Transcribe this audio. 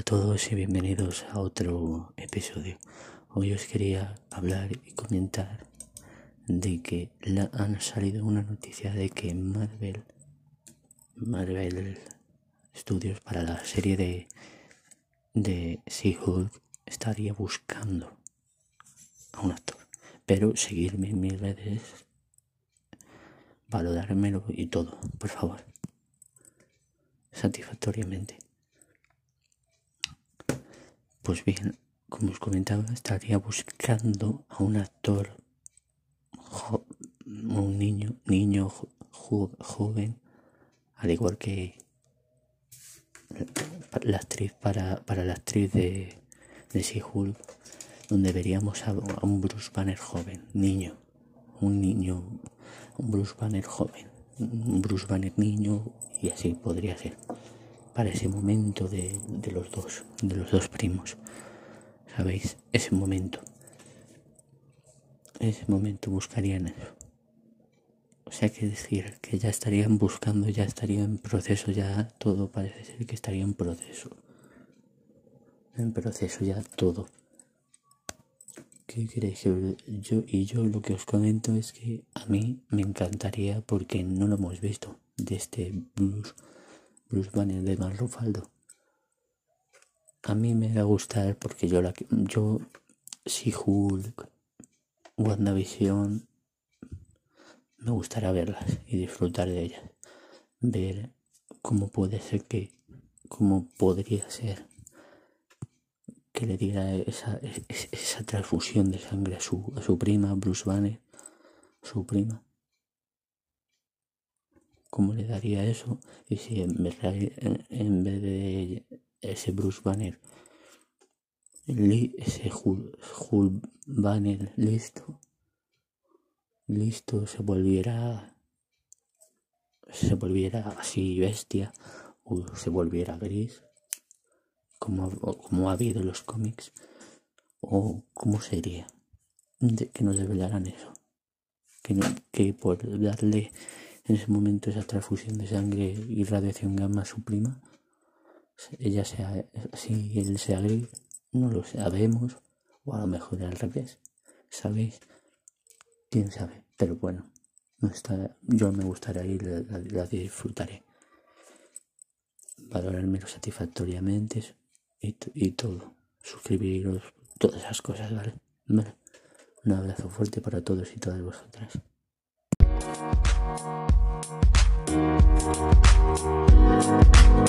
todos y bienvenidos a otro episodio. Hoy os quería hablar y comentar de que han salido una noticia de que Marvel, Marvel Studios para la serie de, de She-Hulk estaría buscando a un actor. Pero seguirme en mis redes, valorármelo y todo, por favor. Satisfactoriamente. Pues bien, como os comentaba, estaría buscando a un actor, un niño, niño joven, al igual que la actriz para, para la actriz de, de She-Hulk, donde veríamos a, un Bruce Banner joven, niño, un niño, un Bruce Banner joven, un Bruce Banner niño, y así podría ser para ese momento de, los dos, de los dos primos. ¿Sabéis? Ese momento. Ese momento buscarían eso. O sea que decir que ya estarían buscando, ya estaría en proceso, ya todo parece ser que estaría en proceso. En proceso ya todo. ¿Qué queréis que yo y yo lo que os comento es que a mí me encantaría porque no lo hemos visto de este blues Bruce Banner de Mark Ruffalo. A mí me va a gustar porque yo la yo si Hulk, WandaVision me gustaría verlas y disfrutar de ellas. Ver cómo puede ser que cómo podría ser que le diera esa, esa transfusión de sangre a su, a su prima, Bruce Banner, su prima cómo le daría eso y si en vez de, ese Bruce Banner ese Hulk, Banner listo listo se volviera se volviera así bestia o se volviera gris como, como ha habido en los cómics o cómo sería de, que nos develaran eso. Que, que por darle en ese momento esa transfusión de sangre y radiación gamma a su prima, ella sea así, él sea gris, no lo sabemos, o a lo mejor al revés, ¿sabéis? ¿Quién sabe? Pero bueno, no está, yo me gustaría ir, la, la disfrutaré. Valorármelo satisfactoriamente y, y todo. Suscribiros, todas esas cosas, ¿vale? ¿vale? Un abrazo fuerte para todos y todas vosotras. Thank you.